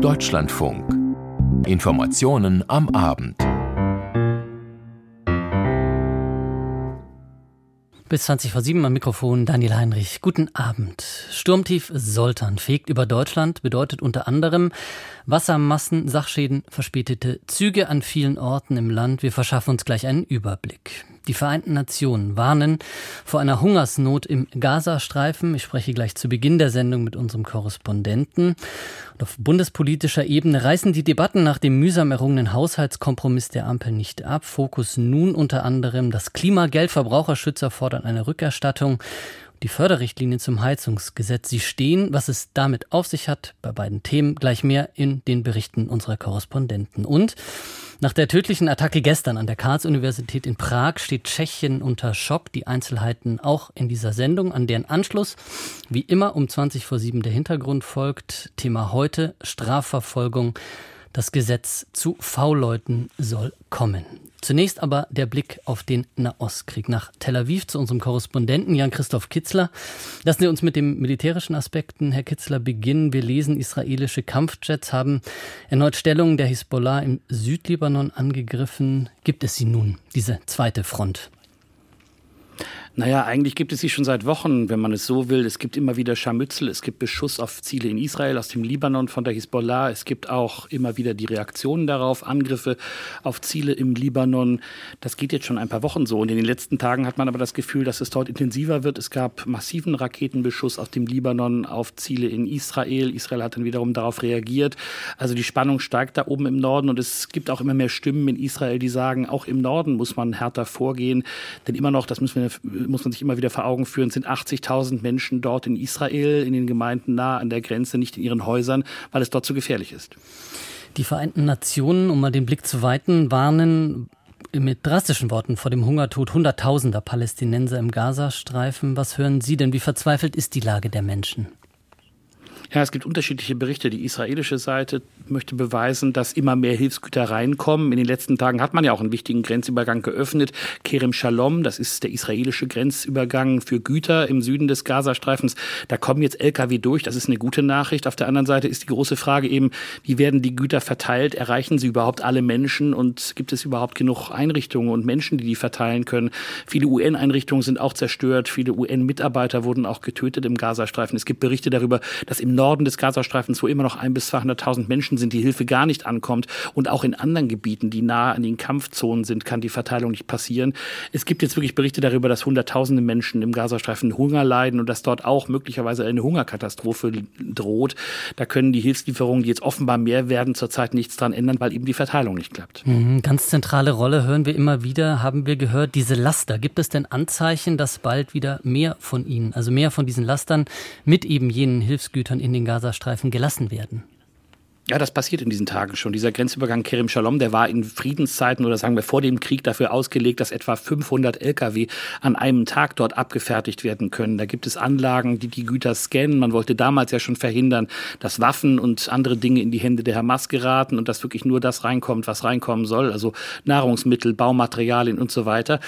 Deutschlandfunk. Informationen am Abend. Bis 20 vor 7 am Mikrofon Daniel Heinrich. Guten Abend. Sturmtief Soltan fegt über Deutschland, bedeutet unter anderem Wassermassen, Sachschäden, verspätete Züge an vielen Orten im Land. Wir verschaffen uns gleich einen Überblick. Die Vereinten Nationen warnen vor einer Hungersnot im Gazastreifen. Ich spreche gleich zu Beginn der Sendung mit unserem Korrespondenten. Und auf bundespolitischer Ebene reißen die Debatten nach dem mühsam errungenen Haushaltskompromiss der Ampel nicht ab. Fokus nun unter anderem das Klimageld. Verbraucherschützer fordern eine Rückerstattung die Förderrichtlinien zum Heizungsgesetz. Sie stehen, was es damit auf sich hat, bei beiden Themen gleich mehr in den Berichten unserer Korrespondenten. Und nach der tödlichen Attacke gestern an der Karls-Universität in Prag steht Tschechien unter Schock. Die Einzelheiten auch in dieser Sendung, an deren Anschluss wie immer um 20 vor 7 der Hintergrund folgt. Thema heute Strafverfolgung. Das Gesetz zu V-Leuten soll kommen. Zunächst aber der Blick auf den Nahostkrieg nach Tel Aviv zu unserem Korrespondenten Jan-Christoph Kitzler. Lassen Sie uns mit den militärischen Aspekten, Herr Kitzler, beginnen. Wir lesen, israelische Kampfjets haben erneut Stellungen der Hisbollah im Südlibanon angegriffen. Gibt es sie nun, diese zweite Front? Naja, eigentlich gibt es sie schon seit Wochen, wenn man es so will. Es gibt immer wieder Scharmützel, es gibt Beschuss auf Ziele in Israel, aus dem Libanon, von der Hisbollah. Es gibt auch immer wieder die Reaktionen darauf, Angriffe auf Ziele im Libanon. Das geht jetzt schon ein paar Wochen so. Und in den letzten Tagen hat man aber das Gefühl, dass es dort intensiver wird. Es gab massiven Raketenbeschuss aus dem Libanon auf Ziele in Israel. Israel hat dann wiederum darauf reagiert. Also die Spannung steigt da oben im Norden und es gibt auch immer mehr Stimmen in Israel, die sagen, auch im Norden muss man härter vorgehen. Denn immer noch, das müssen wir muss man sich immer wieder vor Augen führen, sind 80.000 Menschen dort in Israel, in den Gemeinden nah an der Grenze, nicht in ihren Häusern, weil es dort zu gefährlich ist. Die Vereinten Nationen, um mal den Blick zu weiten, warnen mit drastischen Worten vor dem Hungertod Hunderttausender Palästinenser im Gazastreifen. Was hören Sie denn? Wie verzweifelt ist die Lage der Menschen? Ja, es gibt unterschiedliche Berichte. Die israelische Seite möchte beweisen, dass immer mehr Hilfsgüter reinkommen. In den letzten Tagen hat man ja auch einen wichtigen Grenzübergang geöffnet. Kerem Shalom, das ist der israelische Grenzübergang für Güter im Süden des Gazastreifens. Da kommen jetzt Lkw durch. Das ist eine gute Nachricht. Auf der anderen Seite ist die große Frage eben, wie werden die Güter verteilt? Erreichen sie überhaupt alle Menschen? Und gibt es überhaupt genug Einrichtungen und Menschen, die die verteilen können? Viele UN-Einrichtungen sind auch zerstört. Viele UN-Mitarbeiter wurden auch getötet im Gazastreifen. Es gibt Berichte darüber, dass im Norden des Gazastreifens, wo immer noch ein bis 200.000 Menschen sind, die Hilfe gar nicht ankommt. Und auch in anderen Gebieten, die nahe an den Kampfzonen sind, kann die Verteilung nicht passieren. Es gibt jetzt wirklich Berichte darüber, dass Hunderttausende Menschen im Gazastreifen Hunger leiden und dass dort auch möglicherweise eine Hungerkatastrophe droht. Da können die Hilfslieferungen, die jetzt offenbar mehr werden, zurzeit nichts dran ändern, weil eben die Verteilung nicht klappt. Mhm, ganz zentrale Rolle hören wir immer wieder, haben wir gehört, diese Laster. Gibt es denn Anzeichen, dass bald wieder mehr von ihnen, also mehr von diesen Lastern mit eben jenen Hilfsgütern in in den Gazastreifen gelassen werden. Ja, das passiert in diesen Tagen schon. Dieser Grenzübergang Kerem Shalom, der war in Friedenszeiten oder sagen wir vor dem Krieg dafür ausgelegt, dass etwa 500 Lkw an einem Tag dort abgefertigt werden können. Da gibt es Anlagen, die die Güter scannen. Man wollte damals ja schon verhindern, dass Waffen und andere Dinge in die Hände der Hamas geraten und dass wirklich nur das reinkommt, was reinkommen soll, also Nahrungsmittel, Baumaterialien und so weiter.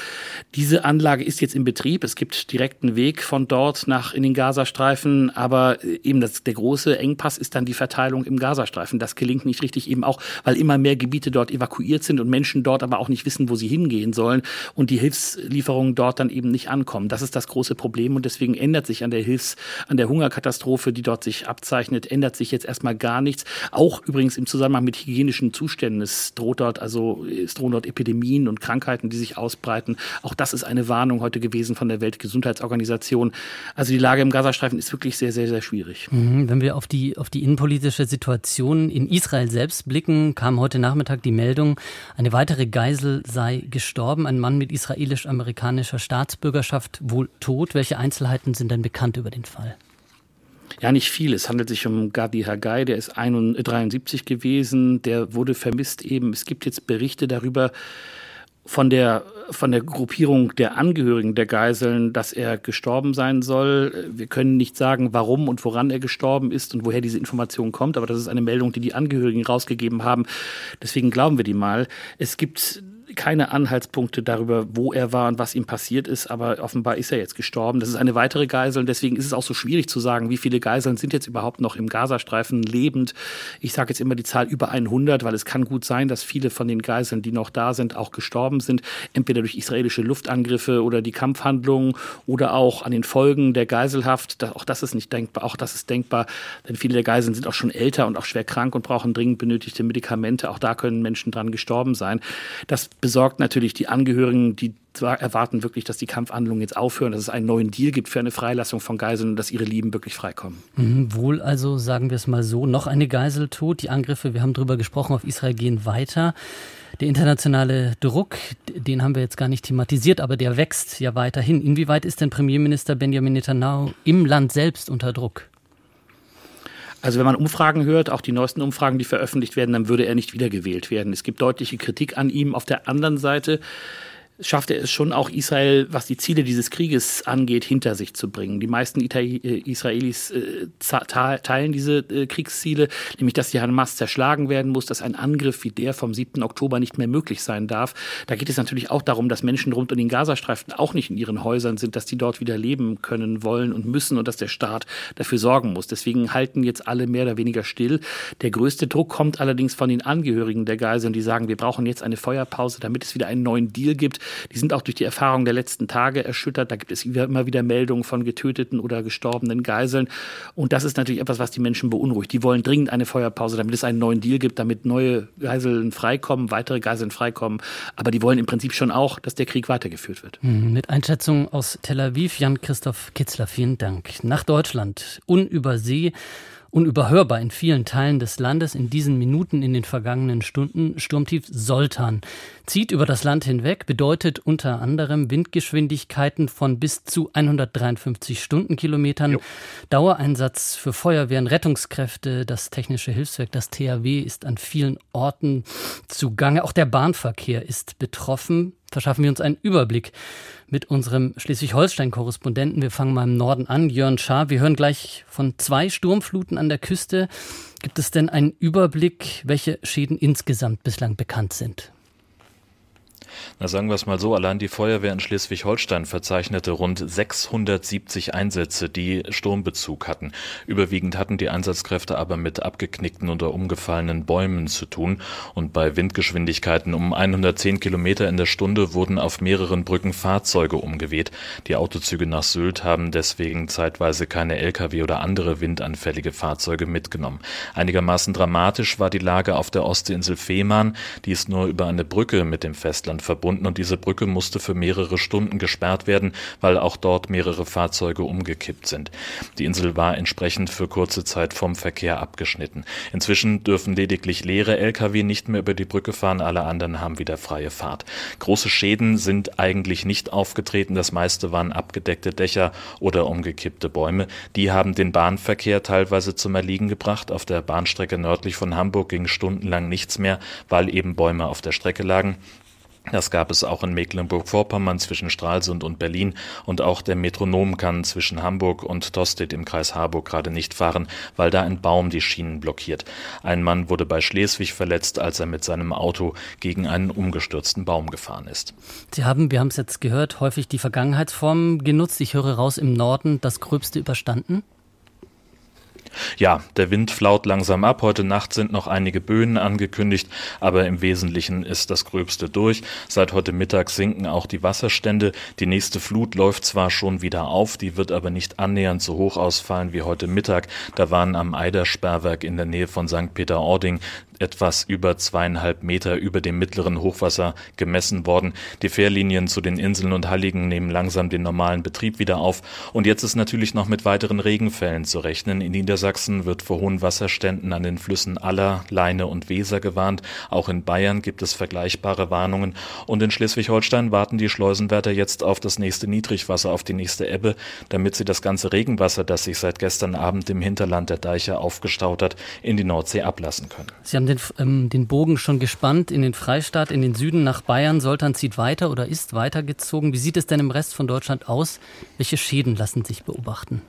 Diese Anlage ist jetzt in Betrieb. Es gibt direkten Weg von dort nach in den Gazastreifen, aber eben das, der große Engpass ist dann die Verteilung im Gazastreifen schaffen. Das gelingt nicht richtig eben auch, weil immer mehr Gebiete dort evakuiert sind und Menschen dort aber auch nicht wissen, wo sie hingehen sollen und die Hilfslieferungen dort dann eben nicht ankommen. Das ist das große Problem und deswegen ändert sich an der Hilfs-, an der Hungerkatastrophe, die dort sich abzeichnet, ändert sich jetzt erstmal gar nichts. Auch übrigens im Zusammenhang mit hygienischen Zuständen. Es droht dort also, es drohen dort Epidemien und Krankheiten, die sich ausbreiten. Auch das ist eine Warnung heute gewesen von der Weltgesundheitsorganisation. Also die Lage im Gazastreifen ist wirklich sehr, sehr, sehr schwierig. Mhm. Wenn wir auf die, auf die innenpolitische Situation in Israel selbst blicken, kam heute Nachmittag die Meldung, eine weitere Geisel sei gestorben, ein Mann mit israelisch-amerikanischer Staatsbürgerschaft wohl tot. Welche Einzelheiten sind denn bekannt über den Fall? Ja, nicht viel. Es handelt sich um Gadi Hagai, der ist 73 gewesen, der wurde vermisst eben. Es gibt jetzt Berichte darüber, von der, von der Gruppierung der Angehörigen der Geiseln, dass er gestorben sein soll. Wir können nicht sagen, warum und woran er gestorben ist und woher diese Information kommt, aber das ist eine Meldung, die die Angehörigen rausgegeben haben. Deswegen glauben wir die mal. Es gibt keine Anhaltspunkte darüber, wo er war und was ihm passiert ist, aber offenbar ist er jetzt gestorben. Das ist eine weitere Geisel und deswegen ist es auch so schwierig zu sagen, wie viele Geiseln sind jetzt überhaupt noch im Gazastreifen lebend. Ich sage jetzt immer die Zahl über 100, weil es kann gut sein, dass viele von den Geiseln, die noch da sind, auch gestorben sind, entweder durch israelische Luftangriffe oder die Kampfhandlungen oder auch an den Folgen der Geiselhaft. Auch das ist nicht denkbar, auch das ist denkbar, denn viele der Geiseln sind auch schon älter und auch schwer krank und brauchen dringend benötigte Medikamente. Auch da können Menschen dran gestorben sein. Das besorgt natürlich die Angehörigen, die erwarten wirklich, dass die Kampfhandlungen jetzt aufhören, dass es einen neuen Deal gibt für eine Freilassung von Geiseln und dass ihre Lieben wirklich freikommen. Mhm, wohl also, sagen wir es mal so, noch eine Geisel tot. Die Angriffe, wir haben darüber gesprochen, auf Israel gehen weiter. Der internationale Druck, den haben wir jetzt gar nicht thematisiert, aber der wächst ja weiterhin. Inwieweit ist denn Premierminister Benjamin Netanyahu im Land selbst unter Druck? Also wenn man Umfragen hört, auch die neuesten Umfragen, die veröffentlicht werden, dann würde er nicht wiedergewählt werden. Es gibt deutliche Kritik an ihm. Auf der anderen Seite schafft er es schon auch Israel, was die Ziele dieses Krieges angeht, hinter sich zu bringen. Die meisten äh, Israelis äh, teilen diese äh, Kriegsziele, nämlich dass die Hamas zerschlagen werden muss, dass ein Angriff wie der vom 7. Oktober nicht mehr möglich sein darf. Da geht es natürlich auch darum, dass Menschen rund um den Gazastreifen auch nicht in ihren Häusern sind, dass die dort wieder leben können, wollen und müssen und dass der Staat dafür sorgen muss. Deswegen halten jetzt alle mehr oder weniger still. Der größte Druck kommt allerdings von den Angehörigen der Geiseln, die sagen, wir brauchen jetzt eine Feuerpause, damit es wieder einen neuen Deal gibt. Die sind auch durch die Erfahrung der letzten Tage erschüttert. Da gibt es immer wieder Meldungen von getöteten oder gestorbenen Geiseln. Und das ist natürlich etwas, was die Menschen beunruhigt. Die wollen dringend eine Feuerpause, damit es einen neuen Deal gibt, damit neue Geiseln freikommen, weitere Geiseln freikommen. Aber die wollen im Prinzip schon auch, dass der Krieg weitergeführt wird. Hm, mit Einschätzung aus Tel Aviv, Jan-Christoph Kitzler, vielen Dank. Nach Deutschland, unübersee unüberhörbar in vielen Teilen des Landes in diesen Minuten in den vergangenen Stunden. Sturmtief Soltan zieht über das Land hinweg, bedeutet unter anderem Windgeschwindigkeiten von bis zu 153 Stundenkilometern. Jo. Dauereinsatz für Feuerwehren, Rettungskräfte, das Technische Hilfswerk, das THW ist an vielen Orten zugange. Auch der Bahnverkehr ist betroffen. Verschaffen wir uns einen Überblick mit unserem Schleswig-Holstein-Korrespondenten. Wir fangen mal im Norden an. Jörn Schaar, wir hören gleich von zwei Sturmfluten an der Küste. Gibt es denn einen Überblick, welche Schäden insgesamt bislang bekannt sind? Na, sagen wir es mal so, allein die Feuerwehr in Schleswig-Holstein verzeichnete rund 670 Einsätze, die Sturmbezug hatten. Überwiegend hatten die Einsatzkräfte aber mit abgeknickten oder umgefallenen Bäumen zu tun. Und bei Windgeschwindigkeiten um 110 Kilometer in der Stunde wurden auf mehreren Brücken Fahrzeuge umgeweht. Die Autozüge nach Sylt haben deswegen zeitweise keine Lkw oder andere windanfällige Fahrzeuge mitgenommen. Einigermaßen dramatisch war die Lage auf der Ostseeinsel Fehmarn. Die ist nur über eine Brücke mit dem Festland verbunden und diese Brücke musste für mehrere Stunden gesperrt werden, weil auch dort mehrere Fahrzeuge umgekippt sind. Die Insel war entsprechend für kurze Zeit vom Verkehr abgeschnitten. Inzwischen dürfen lediglich leere Lkw nicht mehr über die Brücke fahren, alle anderen haben wieder freie Fahrt. Große Schäden sind eigentlich nicht aufgetreten, das meiste waren abgedeckte Dächer oder umgekippte Bäume. Die haben den Bahnverkehr teilweise zum Erliegen gebracht. Auf der Bahnstrecke nördlich von Hamburg ging stundenlang nichts mehr, weil eben Bäume auf der Strecke lagen. Das gab es auch in Mecklenburg-Vorpommern zwischen Stralsund und Berlin und auch der Metronom kann zwischen Hamburg und Tostedt im Kreis Harburg gerade nicht fahren, weil da ein Baum die Schienen blockiert. Ein Mann wurde bei Schleswig verletzt, als er mit seinem Auto gegen einen umgestürzten Baum gefahren ist. Sie haben, wir haben es jetzt gehört, häufig die Vergangenheitsform genutzt. Ich höre raus im Norden das Gröbste überstanden. Ja, der Wind flaut langsam ab. Heute Nacht sind noch einige Böen angekündigt, aber im Wesentlichen ist das Gröbste durch. Seit heute Mittag sinken auch die Wasserstände. Die nächste Flut läuft zwar schon wieder auf, die wird aber nicht annähernd so hoch ausfallen wie heute Mittag. Da waren am Eidersperrwerk in der Nähe von St. Peter-Ording etwas über zweieinhalb Meter über dem mittleren Hochwasser gemessen worden. Die Fährlinien zu den Inseln und Halligen nehmen langsam den normalen Betrieb wieder auf. Und jetzt ist natürlich noch mit weiteren Regenfällen zu rechnen. In Niedersachsen wird vor hohen Wasserständen an den Flüssen Aller, Leine und Weser gewarnt. Auch in Bayern gibt es vergleichbare Warnungen. Und in Schleswig-Holstein warten die Schleusenwärter jetzt auf das nächste Niedrigwasser, auf die nächste Ebbe, damit sie das ganze Regenwasser, das sich seit gestern Abend im Hinterland der Deiche aufgestaut hat, in die Nordsee ablassen können. Den, ähm, den Bogen schon gespannt in den Freistaat, in den Süden nach Bayern. Soltan zieht weiter oder ist weitergezogen. Wie sieht es denn im Rest von Deutschland aus? Welche Schäden lassen sich beobachten?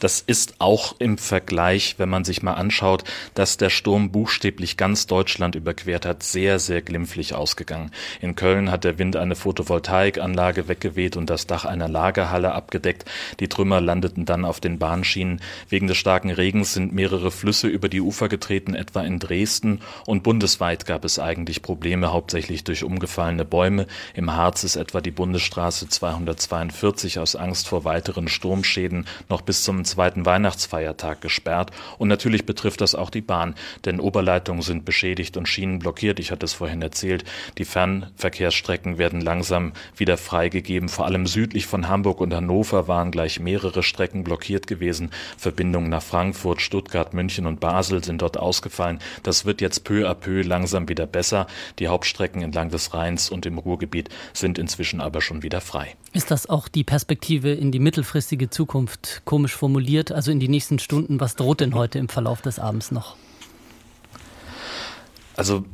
Das ist auch im Vergleich, wenn man sich mal anschaut, dass der Sturm buchstäblich ganz Deutschland überquert hat, sehr, sehr glimpflich ausgegangen. In Köln hat der Wind eine Photovoltaikanlage weggeweht und das Dach einer Lagerhalle abgedeckt. Die Trümmer landeten dann auf den Bahnschienen. Wegen des starken Regens sind mehrere Flüsse über die Ufer getreten, etwa in Dresden. Und bundesweit gab es eigentlich Probleme, hauptsächlich durch umgefallene Bäume. Im Harz ist etwa die Bundesstraße 242 aus Angst vor weiteren Sturmschäden noch bis zum zweiten Weihnachtsfeiertag gesperrt. Und natürlich betrifft das auch die Bahn, denn Oberleitungen sind beschädigt und Schienen blockiert. Ich hatte es vorhin erzählt. Die Fernverkehrsstrecken werden langsam wieder freigegeben. Vor allem südlich von Hamburg und Hannover waren gleich mehrere Strecken blockiert gewesen. Verbindungen nach Frankfurt, Stuttgart, München und Basel sind dort ausgefallen. Das wird jetzt peu à peu langsam wieder besser. Die Hauptstrecken entlang des Rheins und im Ruhrgebiet sind inzwischen aber schon wieder frei. Ist das auch die Perspektive in die mittelfristige Zukunft? Komisch formuliert, also in die nächsten Stunden. Was droht denn heute im Verlauf des Abends noch? Also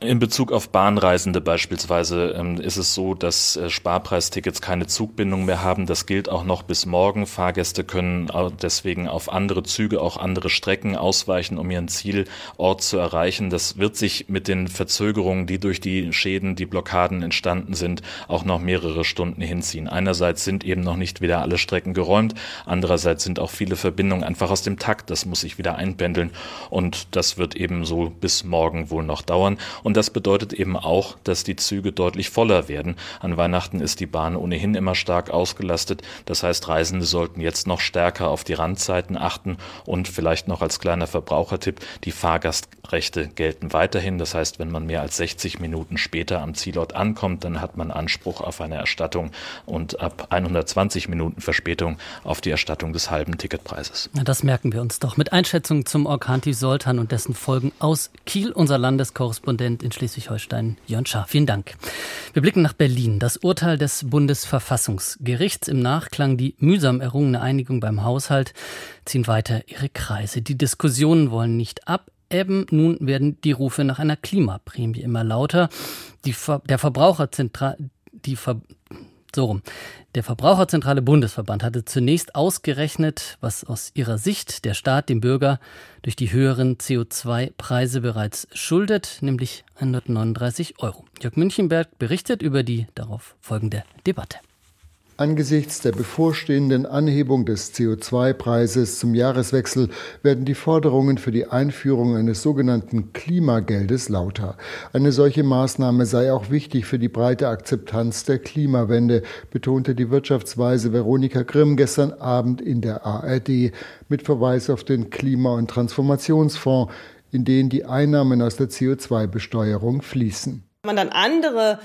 in Bezug auf Bahnreisende beispielsweise ähm, ist es so, dass äh, Sparpreistickets keine Zugbindung mehr haben. Das gilt auch noch bis morgen. Fahrgäste können deswegen auf andere Züge, auch andere Strecken ausweichen, um ihren Zielort zu erreichen. Das wird sich mit den Verzögerungen, die durch die Schäden, die Blockaden entstanden sind, auch noch mehrere Stunden hinziehen. Einerseits sind eben noch nicht wieder alle Strecken geräumt. Andererseits sind auch viele Verbindungen einfach aus dem Takt. Das muss sich wieder einpendeln. Und das wird eben so bis morgen wohl noch dauern. Und das bedeutet eben auch, dass die Züge deutlich voller werden. An Weihnachten ist die Bahn ohnehin immer stark ausgelastet. Das heißt, Reisende sollten jetzt noch stärker auf die Randzeiten achten und vielleicht noch als kleiner Verbrauchertipp, die Fahrgastrechte gelten weiterhin. Das heißt, wenn man mehr als 60 Minuten später am Zielort ankommt, dann hat man Anspruch auf eine Erstattung und ab 120 Minuten Verspätung auf die Erstattung des halben Ticketpreises. Na, das merken wir uns doch. Mit Einschätzung zum Orkan Sultan und dessen Folgen aus Kiel, unser Landeskorrespondent Korrespondent in Schleswig-Holstein, Jörn Schaar. Vielen Dank. Wir blicken nach Berlin. Das Urteil des Bundesverfassungsgerichts im Nachklang die mühsam errungene Einigung beim Haushalt ziehen weiter ihre Kreise. Die Diskussionen wollen nicht abebben. Nun werden die Rufe nach einer Klimaprämie immer lauter. Die Ver der Verbraucherzentral die Ver so rum. Der Verbraucherzentrale Bundesverband hatte zunächst ausgerechnet, was aus ihrer Sicht der Staat dem Bürger durch die höheren CO2-Preise bereits schuldet, nämlich 139 Euro. Jörg Münchenberg berichtet über die darauf folgende Debatte. Angesichts der bevorstehenden Anhebung des CO2-Preises zum Jahreswechsel werden die Forderungen für die Einführung eines sogenannten Klimageldes lauter. Eine solche Maßnahme sei auch wichtig für die breite Akzeptanz der Klimawende, betonte die Wirtschaftsweise Veronika Grimm gestern Abend in der ARD mit Verweis auf den Klima- und Transformationsfonds, in den die Einnahmen aus der CO2-Besteuerung fließen. Man dann andere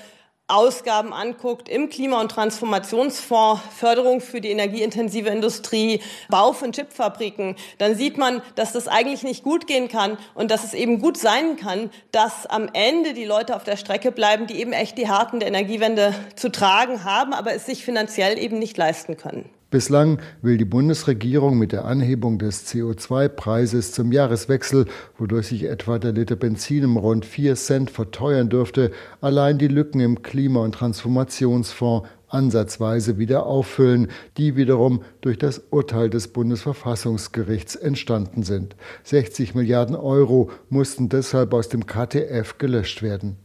Ausgaben anguckt im Klima- und Transformationsfonds, Förderung für die energieintensive Industrie, Bau von Chipfabriken, dann sieht man, dass das eigentlich nicht gut gehen kann und dass es eben gut sein kann, dass am Ende die Leute auf der Strecke bleiben, die eben echt die Harten der Energiewende zu tragen haben, aber es sich finanziell eben nicht leisten können. Bislang will die Bundesregierung mit der Anhebung des CO2-Preises zum Jahreswechsel, wodurch sich etwa der Liter Benzin um rund 4 Cent verteuern dürfte, allein die Lücken im Klima- und Transformationsfonds ansatzweise wieder auffüllen, die wiederum durch das Urteil des Bundesverfassungsgerichts entstanden sind. 60 Milliarden Euro mussten deshalb aus dem KTF gelöscht werden.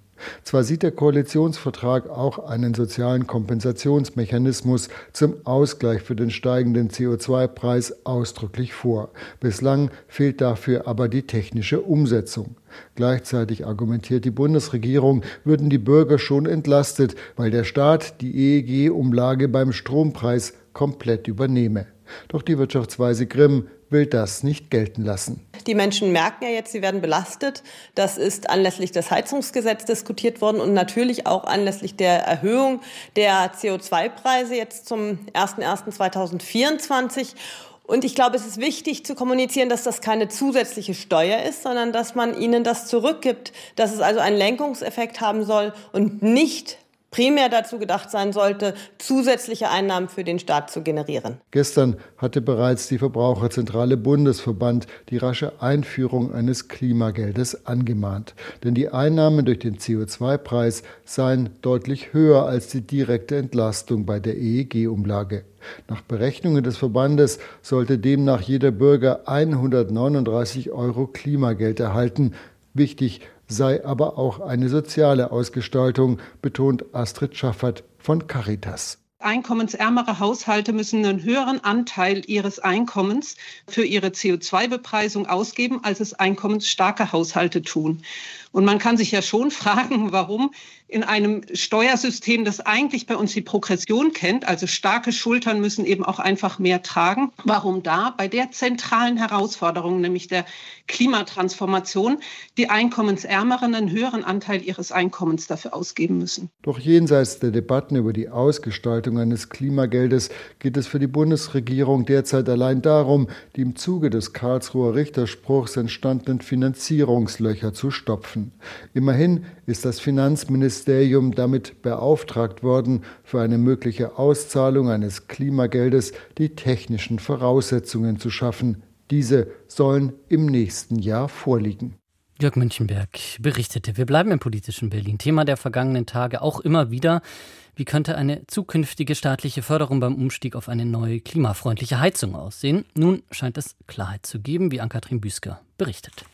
Zwar sieht der Koalitionsvertrag auch einen sozialen Kompensationsmechanismus zum Ausgleich für den steigenden CO2-Preis ausdrücklich vor. Bislang fehlt dafür aber die technische Umsetzung. Gleichzeitig argumentiert die Bundesregierung, würden die Bürger schon entlastet, weil der Staat die EEG-Umlage beim Strompreis komplett übernehme. Doch die Wirtschaftsweise Grimm will das nicht gelten lassen. Die Menschen merken ja jetzt, sie werden belastet. Das ist anlässlich des Heizungsgesetzes diskutiert worden und natürlich auch anlässlich der Erhöhung der CO2-Preise jetzt zum 01.01.2024. Und ich glaube, es ist wichtig zu kommunizieren, dass das keine zusätzliche Steuer ist, sondern dass man ihnen das zurückgibt, dass es also einen Lenkungseffekt haben soll und nicht primär dazu gedacht sein sollte, zusätzliche Einnahmen für den Staat zu generieren. Gestern hatte bereits die Verbraucherzentrale Bundesverband die rasche Einführung eines Klimageldes angemahnt. Denn die Einnahmen durch den CO2-Preis seien deutlich höher als die direkte Entlastung bei der EEG-Umlage. Nach Berechnungen des Verbandes sollte demnach jeder Bürger 139 Euro Klimageld erhalten. Wichtig sei aber auch eine soziale Ausgestaltung, betont Astrid Schaffert von Caritas. Einkommensärmere Haushalte müssen einen höheren Anteil ihres Einkommens für ihre CO2-Bepreisung ausgeben, als es einkommensstarke Haushalte tun. Und man kann sich ja schon fragen, warum in einem Steuersystem, das eigentlich bei uns die Progression kennt, also starke Schultern müssen eben auch einfach mehr tragen, warum da bei der zentralen Herausforderung, nämlich der Klimatransformation, die Einkommensärmeren einen höheren Anteil ihres Einkommens dafür ausgeben müssen. Doch jenseits der Debatten über die Ausgestaltung eines Klimageldes geht es für die Bundesregierung derzeit allein darum, die im Zuge des Karlsruher Richterspruchs entstandenen Finanzierungslöcher zu stopfen. Immerhin ist das Finanzministerium damit beauftragt worden, für eine mögliche Auszahlung eines Klimageldes die technischen Voraussetzungen zu schaffen. Diese sollen im nächsten Jahr vorliegen. Jörg Münchenberg berichtete. Wir bleiben im politischen Berlin. Thema der vergangenen Tage auch immer wieder. Wie könnte eine zukünftige staatliche Förderung beim Umstieg auf eine neue klimafreundliche Heizung aussehen? Nun scheint es Klarheit zu geben, wie Ann-Kathrin Büsker berichtet.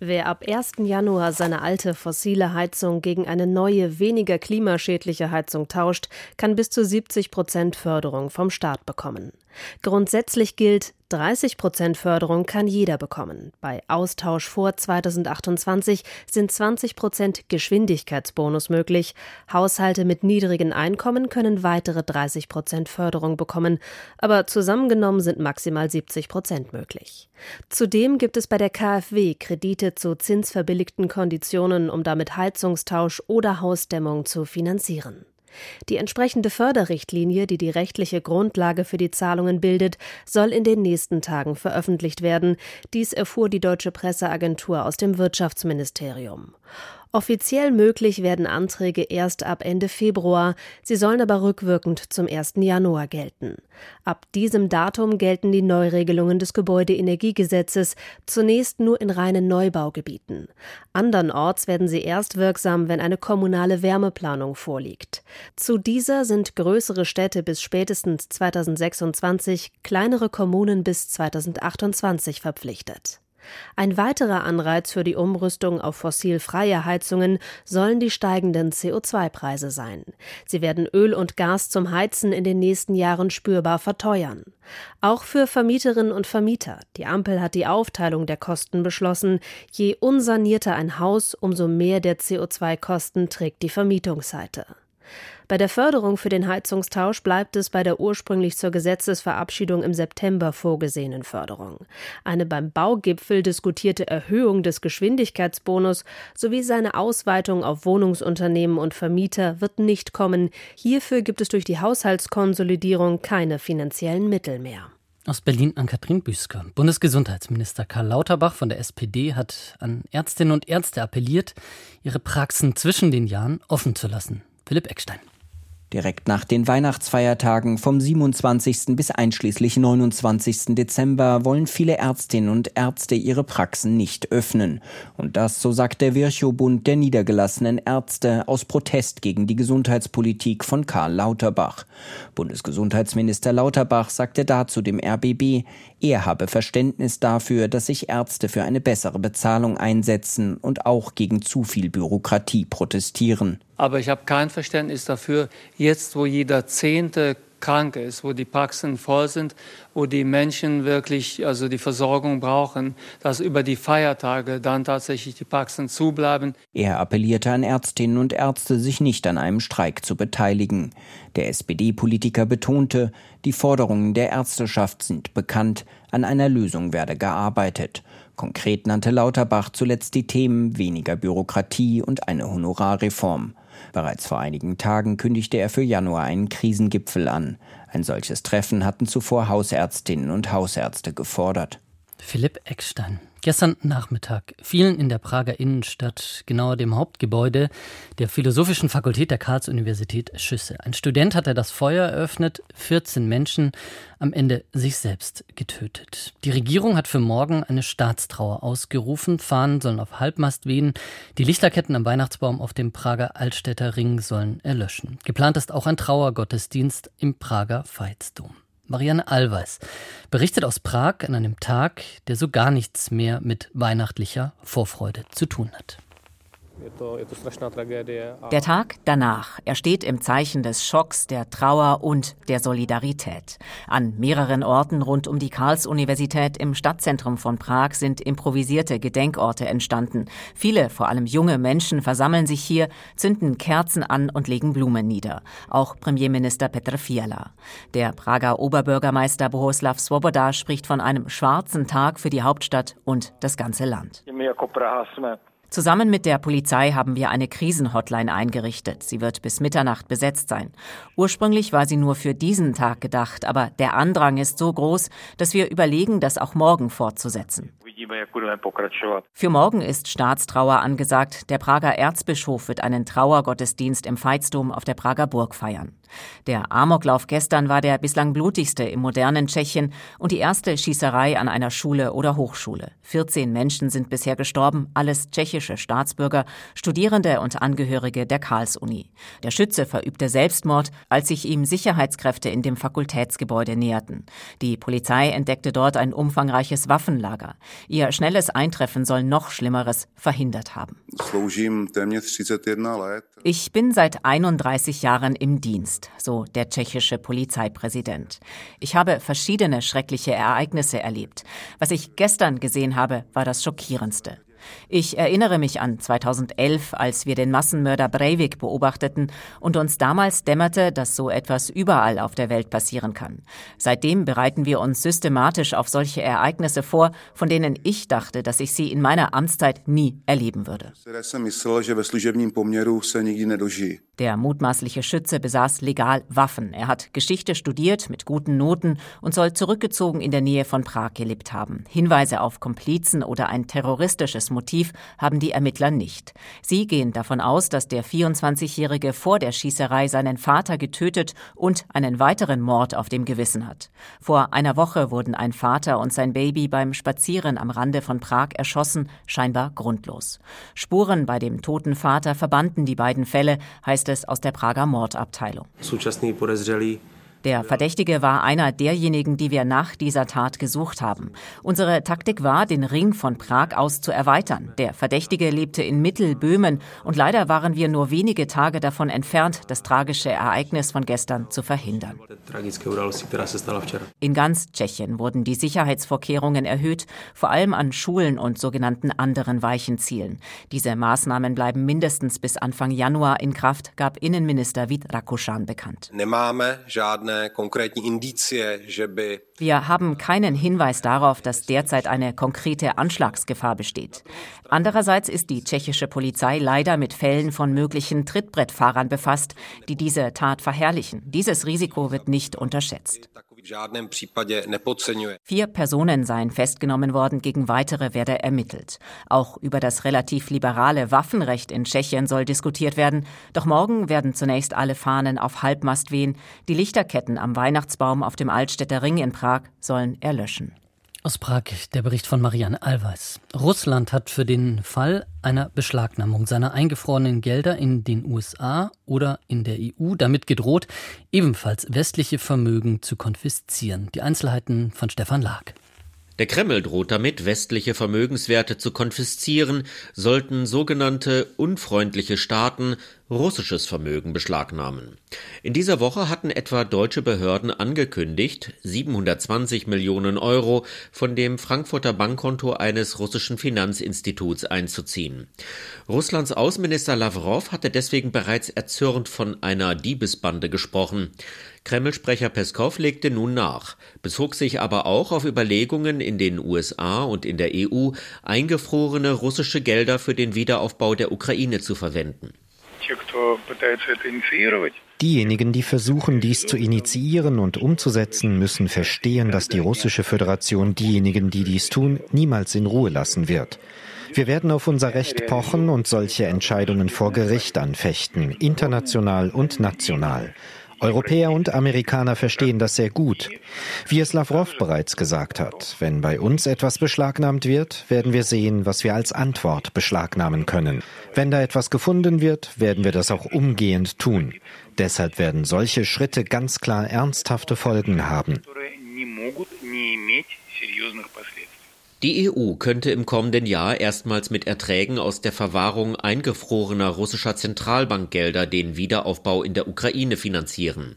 Wer ab 1. Januar seine alte fossile Heizung gegen eine neue, weniger klimaschädliche Heizung tauscht, kann bis zu 70 Prozent Förderung vom Staat bekommen. Grundsätzlich gilt, 30 Prozent Förderung kann jeder bekommen. Bei Austausch vor 2028 sind 20 Prozent Geschwindigkeitsbonus möglich. Haushalte mit niedrigen Einkommen können weitere 30 Prozent Förderung bekommen, aber zusammengenommen sind maximal 70 Prozent möglich. Zudem gibt es bei der KfW Kredite zu zinsverbilligten Konditionen, um damit Heizungstausch oder Hausdämmung zu finanzieren. Die entsprechende Förderrichtlinie, die die rechtliche Grundlage für die Zahlungen bildet, soll in den nächsten Tagen veröffentlicht werden. Dies erfuhr die deutsche Presseagentur aus dem Wirtschaftsministerium. Offiziell möglich werden Anträge erst ab Ende Februar, sie sollen aber rückwirkend zum 1. Januar gelten. Ab diesem Datum gelten die Neuregelungen des Gebäudeenergiegesetzes, zunächst nur in reinen Neubaugebieten. Andernorts werden sie erst wirksam, wenn eine kommunale Wärmeplanung vorliegt. Zu dieser sind größere Städte bis spätestens 2026, kleinere Kommunen bis 2028 verpflichtet. Ein weiterer Anreiz für die Umrüstung auf fossilfreie Heizungen sollen die steigenden CO2-Preise sein. Sie werden Öl und Gas zum Heizen in den nächsten Jahren spürbar verteuern. Auch für Vermieterinnen und Vermieter. Die Ampel hat die Aufteilung der Kosten beschlossen. Je unsanierter ein Haus, umso mehr der CO2-Kosten trägt die Vermietungsseite. Bei der Förderung für den Heizungstausch bleibt es bei der ursprünglich zur Gesetzesverabschiedung im September vorgesehenen Förderung. Eine beim Baugipfel diskutierte Erhöhung des Geschwindigkeitsbonus sowie seine Ausweitung auf Wohnungsunternehmen und Vermieter wird nicht kommen. Hierfür gibt es durch die Haushaltskonsolidierung keine finanziellen Mittel mehr. Aus Berlin an Katrin Büsker. Bundesgesundheitsminister Karl Lauterbach von der SPD hat an Ärztinnen und Ärzte appelliert, ihre Praxen zwischen den Jahren offen zu lassen. Philipp Eckstein. Direkt nach den Weihnachtsfeiertagen vom 27. bis einschließlich 29. Dezember wollen viele Ärztinnen und Ärzte ihre Praxen nicht öffnen. Und das, so sagt der Virchow-Bund der niedergelassenen Ärzte, aus Protest gegen die Gesundheitspolitik von Karl Lauterbach. Bundesgesundheitsminister Lauterbach sagte dazu dem RBB, er habe Verständnis dafür, dass sich Ärzte für eine bessere Bezahlung einsetzen und auch gegen zu viel Bürokratie protestieren. Aber ich habe kein Verständnis dafür, jetzt wo jeder Zehnte krank ist, wo die Praxen voll sind, wo die Menschen wirklich also die Versorgung brauchen, dass über die Feiertage dann tatsächlich die Praxen zubleiben. Er appellierte an Ärztinnen und Ärzte, sich nicht an einem Streik zu beteiligen. Der SPD-Politiker betonte, die Forderungen der Ärzteschaft sind bekannt, an einer Lösung werde gearbeitet. Konkret nannte Lauterbach zuletzt die Themen weniger Bürokratie und eine Honorarreform. Bereits vor einigen Tagen kündigte er für Januar einen Krisengipfel an. Ein solches Treffen hatten zuvor Hausärztinnen und Hausärzte gefordert. Philipp Eckstein. Gestern Nachmittag fielen in der Prager Innenstadt, genauer dem Hauptgebäude der Philosophischen Fakultät der Karls-Universität, Schüsse. Ein Student hatte das Feuer eröffnet, 14 Menschen, am Ende sich selbst getötet. Die Regierung hat für morgen eine Staatstrauer ausgerufen. Fahnen sollen auf Halbmast wehen. Die Lichterketten am Weihnachtsbaum auf dem Prager Altstädter Ring sollen erlöschen. Geplant ist auch ein Trauergottesdienst im Prager Veitsdom. Marianne Allweis berichtet aus Prag an einem Tag, der so gar nichts mehr mit weihnachtlicher Vorfreude zu tun hat. Der Tag danach, er steht im Zeichen des Schocks, der Trauer und der Solidarität. An mehreren Orten rund um die Karls-Universität im Stadtzentrum von Prag sind improvisierte Gedenkorte entstanden. Viele, vor allem junge Menschen, versammeln sich hier, zünden Kerzen an und legen Blumen nieder. Auch Premierminister Petr Fiala. Der Prager Oberbürgermeister Bohuslav Svoboda spricht von einem schwarzen Tag für die Hauptstadt und das ganze Land. Zusammen mit der Polizei haben wir eine Krisenhotline eingerichtet. Sie wird bis Mitternacht besetzt sein. Ursprünglich war sie nur für diesen Tag gedacht, aber der Andrang ist so groß, dass wir überlegen, das auch morgen fortzusetzen. Für morgen ist Staatstrauer angesagt. Der Prager Erzbischof wird einen Trauergottesdienst im Veitsdom auf der Prager Burg feiern. Der Amoklauf gestern war der bislang blutigste im modernen Tschechien und die erste Schießerei an einer Schule oder Hochschule. 14 Menschen sind bisher gestorben, alles tschechische Staatsbürger, Studierende und Angehörige der Karls-Uni. Der Schütze verübte Selbstmord, als sich ihm Sicherheitskräfte in dem Fakultätsgebäude näherten. Die Polizei entdeckte dort ein umfangreiches Waffenlager. Ihr schnelles Eintreffen soll noch Schlimmeres verhindert haben. Ich bin seit 31 Jahren im Dienst, so der tschechische Polizeipräsident. Ich habe verschiedene schreckliche Ereignisse erlebt. Was ich gestern gesehen habe, war das schockierendste. Ich erinnere mich an 2011, als wir den Massenmörder Breivik beobachteten und uns damals dämmerte, dass so etwas überall auf der Welt passieren kann. Seitdem bereiten wir uns systematisch auf solche Ereignisse vor, von denen ich dachte, dass ich sie in meiner Amtszeit nie erleben würde. Der mutmaßliche Schütze besaß legal Waffen. Er hat Geschichte studiert mit guten Noten und soll zurückgezogen in der Nähe von Prag gelebt haben. Hinweise auf Komplizen oder ein terroristisches Motiv haben die Ermittler nicht. Sie gehen davon aus, dass der 24-Jährige vor der Schießerei seinen Vater getötet und einen weiteren Mord auf dem Gewissen hat. Vor einer Woche wurden ein Vater und sein Baby beim Spazieren am Rande von Prag erschossen, scheinbar grundlos. Spuren bei dem toten Vater verbanden die beiden Fälle, heißt es aus der Prager Mordabteilung. Der Verdächtige war einer derjenigen, die wir nach dieser Tat gesucht haben. Unsere Taktik war, den Ring von Prag aus zu erweitern. Der Verdächtige lebte in Mittelböhmen und leider waren wir nur wenige Tage davon entfernt, das tragische Ereignis von gestern zu verhindern. In ganz Tschechien wurden die Sicherheitsvorkehrungen erhöht, vor allem an Schulen und sogenannten anderen weichen Zielen. Diese Maßnahmen bleiben mindestens bis Anfang Januar in Kraft, gab Innenminister Vít Rakuschan bekannt. Wir haben keinen Hinweis darauf, dass derzeit eine konkrete Anschlagsgefahr besteht. Andererseits ist die tschechische Polizei leider mit Fällen von möglichen Trittbrettfahrern befasst, die diese Tat verherrlichen. Dieses Risiko wird nicht unterschätzt. Vier Personen seien festgenommen worden, gegen weitere werde ermittelt. Auch über das relativ liberale Waffenrecht in Tschechien soll diskutiert werden. Doch morgen werden zunächst alle Fahnen auf Halbmast wehen. Die Lichterketten am Weihnachtsbaum auf dem Altstädter Ring in Prag sollen erlöschen. Aus Prag der Bericht von Marianne Allweis. Russland hat für den Fall einer Beschlagnahmung seiner eingefrorenen Gelder in den USA oder in der EU damit gedroht, ebenfalls westliche Vermögen zu konfiszieren. Die Einzelheiten von Stefan Lag. Der Kreml droht damit, westliche Vermögenswerte zu konfiszieren, sollten sogenannte unfreundliche Staaten russisches Vermögen beschlagnahmen. In dieser Woche hatten etwa deutsche Behörden angekündigt, 720 Millionen Euro von dem Frankfurter Bankkonto eines russischen Finanzinstituts einzuziehen. Russlands Außenminister Lavrov hatte deswegen bereits erzürnt von einer Diebesbande gesprochen. Kreml-Sprecher Peskov legte nun nach, bezog sich aber auch auf Überlegungen in den USA und in der EU, eingefrorene russische Gelder für den Wiederaufbau der Ukraine zu verwenden. Diejenigen, die versuchen, dies zu initiieren und umzusetzen, müssen verstehen, dass die russische Föderation diejenigen, die dies tun, niemals in Ruhe lassen wird. Wir werden auf unser Recht pochen und solche Entscheidungen vor Gericht anfechten, international und national. Europäer und Amerikaner verstehen das sehr gut. Wie es Lavrov bereits gesagt hat, wenn bei uns etwas beschlagnahmt wird, werden wir sehen, was wir als Antwort beschlagnahmen können. Wenn da etwas gefunden wird, werden wir das auch umgehend tun. Deshalb werden solche Schritte ganz klar ernsthafte Folgen haben. Die EU könnte im kommenden Jahr erstmals mit Erträgen aus der Verwahrung eingefrorener russischer Zentralbankgelder den Wiederaufbau in der Ukraine finanzieren.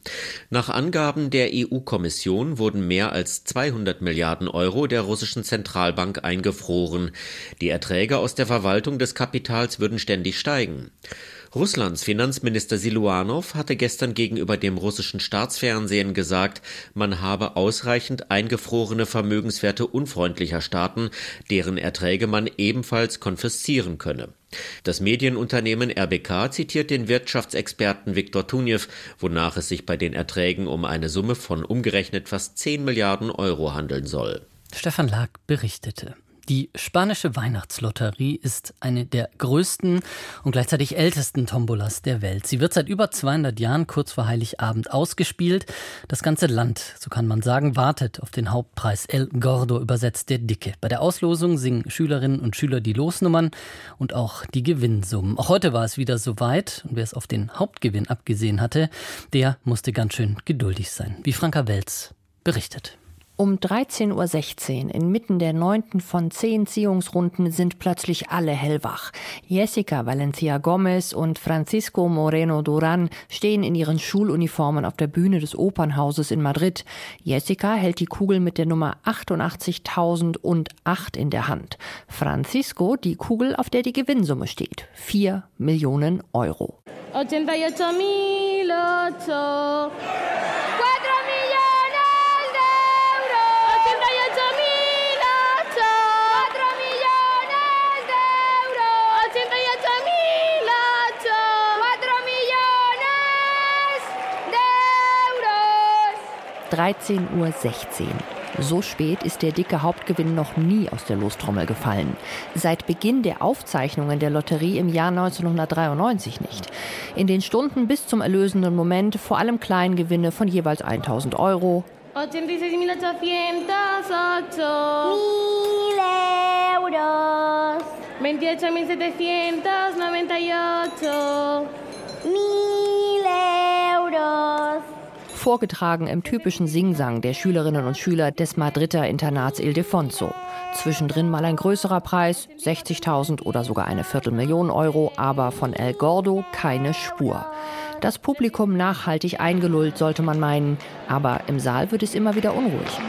Nach Angaben der EU-Kommission wurden mehr als 200 Milliarden Euro der russischen Zentralbank eingefroren. Die Erträge aus der Verwaltung des Kapitals würden ständig steigen. Russlands Finanzminister Siluanow hatte gestern gegenüber dem russischen Staatsfernsehen gesagt, man habe ausreichend eingefrorene Vermögenswerte unfreundlicher Staaten, deren Erträge man ebenfalls konfiszieren könne. Das Medienunternehmen RBK zitiert den Wirtschaftsexperten Viktor Tunjew, wonach es sich bei den Erträgen um eine Summe von umgerechnet fast 10 Milliarden Euro handeln soll. Stefan Lag berichtete. Die spanische Weihnachtslotterie ist eine der größten und gleichzeitig ältesten Tombolas der Welt. Sie wird seit über 200 Jahren kurz vor Heiligabend ausgespielt. Das ganze Land, so kann man sagen, wartet auf den Hauptpreis El Gordo, übersetzt der Dicke. Bei der Auslosung singen Schülerinnen und Schüler die Losnummern und auch die Gewinnsummen. Auch heute war es wieder soweit und wer es auf den Hauptgewinn abgesehen hatte, der musste ganz schön geduldig sein, wie Franka Welz berichtet. Um 13.16 Uhr, inmitten der neunten von zehn Ziehungsrunden, sind plötzlich alle hellwach. Jessica Valencia Gomez und Francisco Moreno Duran stehen in ihren Schuluniformen auf der Bühne des Opernhauses in Madrid. Jessica hält die Kugel mit der Nummer 88.008 in der Hand. Francisco die Kugel, auf der die Gewinnsumme steht. 4 Millionen Euro. 88.008. 13.16 Uhr. So spät ist der dicke Hauptgewinn noch nie aus der Lostrommel gefallen. Seit Beginn der Aufzeichnungen der Lotterie im Jahr 1993 nicht. In den Stunden bis zum erlösenden Moment vor allem Kleingewinne von jeweils 1000 Euro. 86.808. 1000 euros. 28.798. Vorgetragen im typischen Singsang der Schülerinnen und Schüler des Madrider Internats Ildefonso. Zwischendrin mal ein größerer Preis, 60.000 oder sogar eine Viertelmillion Euro, aber von El Gordo keine Spur. Das Publikum nachhaltig eingelullt, sollte man meinen, aber im Saal wird es immer wieder unruhig.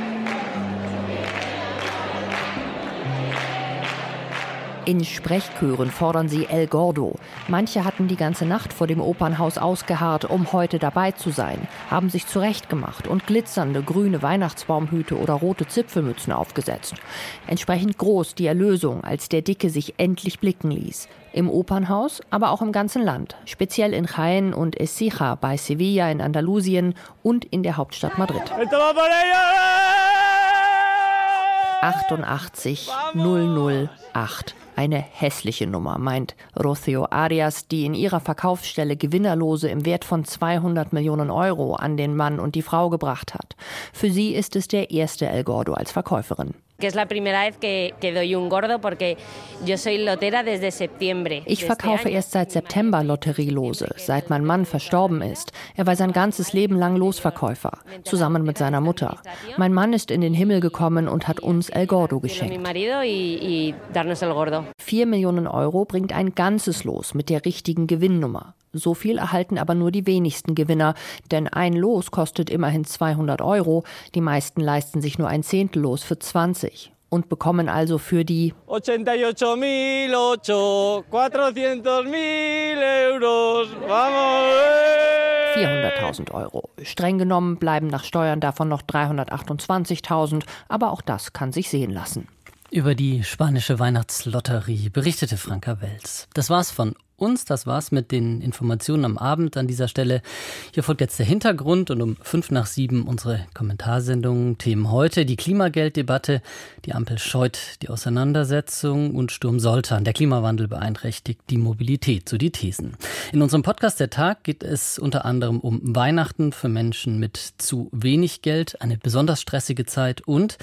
In Sprechchören fordern sie El Gordo. Manche hatten die ganze Nacht vor dem Opernhaus ausgeharrt, um heute dabei zu sein, haben sich zurechtgemacht und glitzernde grüne Weihnachtsbaumhüte oder rote Zipfelmützen aufgesetzt. Entsprechend groß die Erlösung, als der Dicke sich endlich blicken ließ. Im Opernhaus, aber auch im ganzen Land, speziell in Jaén und Écija bei Sevilla in Andalusien und in der Hauptstadt Madrid. 88 008 eine hässliche Nummer, meint Rocio Arias, die in ihrer Verkaufsstelle Gewinnerlose im Wert von 200 Millionen Euro an den Mann und die Frau gebracht hat. Für sie ist es der erste El Gordo als Verkäuferin. Ich verkaufe erst seit September Lotterielose, seit mein Mann verstorben ist. Er war sein ganzes Leben lang Losverkäufer, zusammen mit seiner Mutter. Mein Mann ist in den Himmel gekommen und hat uns El Gordo geschenkt. Vier Millionen Euro bringt ein ganzes Los mit der richtigen Gewinnnummer. So viel erhalten aber nur die wenigsten Gewinner, denn ein Los kostet immerhin 200 Euro. Die meisten leisten sich nur ein Zehntel Los für 20 und bekommen also für die 400.000 Euro. Streng genommen bleiben nach Steuern davon noch 328.000, aber auch das kann sich sehen lassen. Über die spanische Weihnachtslotterie berichtete Franka Wels. Das war's von uns. Das war's mit den Informationen am Abend an dieser Stelle. Hier folgt jetzt der Hintergrund und um fünf nach sieben unsere Kommentarsendung. Themen heute die Klimagelddebatte, die Ampel scheut die Auseinandersetzung und Sturm Soltan. Der Klimawandel beeinträchtigt die Mobilität, so die Thesen. In unserem Podcast Der Tag geht es unter anderem um Weihnachten für Menschen mit zu wenig Geld, eine besonders stressige Zeit und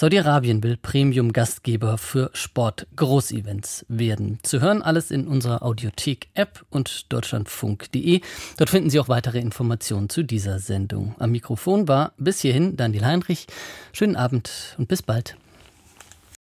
Saudi-Arabien will Premium-Gastgeber für Sport-Großevents werden. Zu hören alles in unserer Audiothek-App und deutschlandfunk.de. Dort finden Sie auch weitere Informationen zu dieser Sendung. Am Mikrofon war bis hierhin Daniel Heinrich. Schönen Abend und bis bald.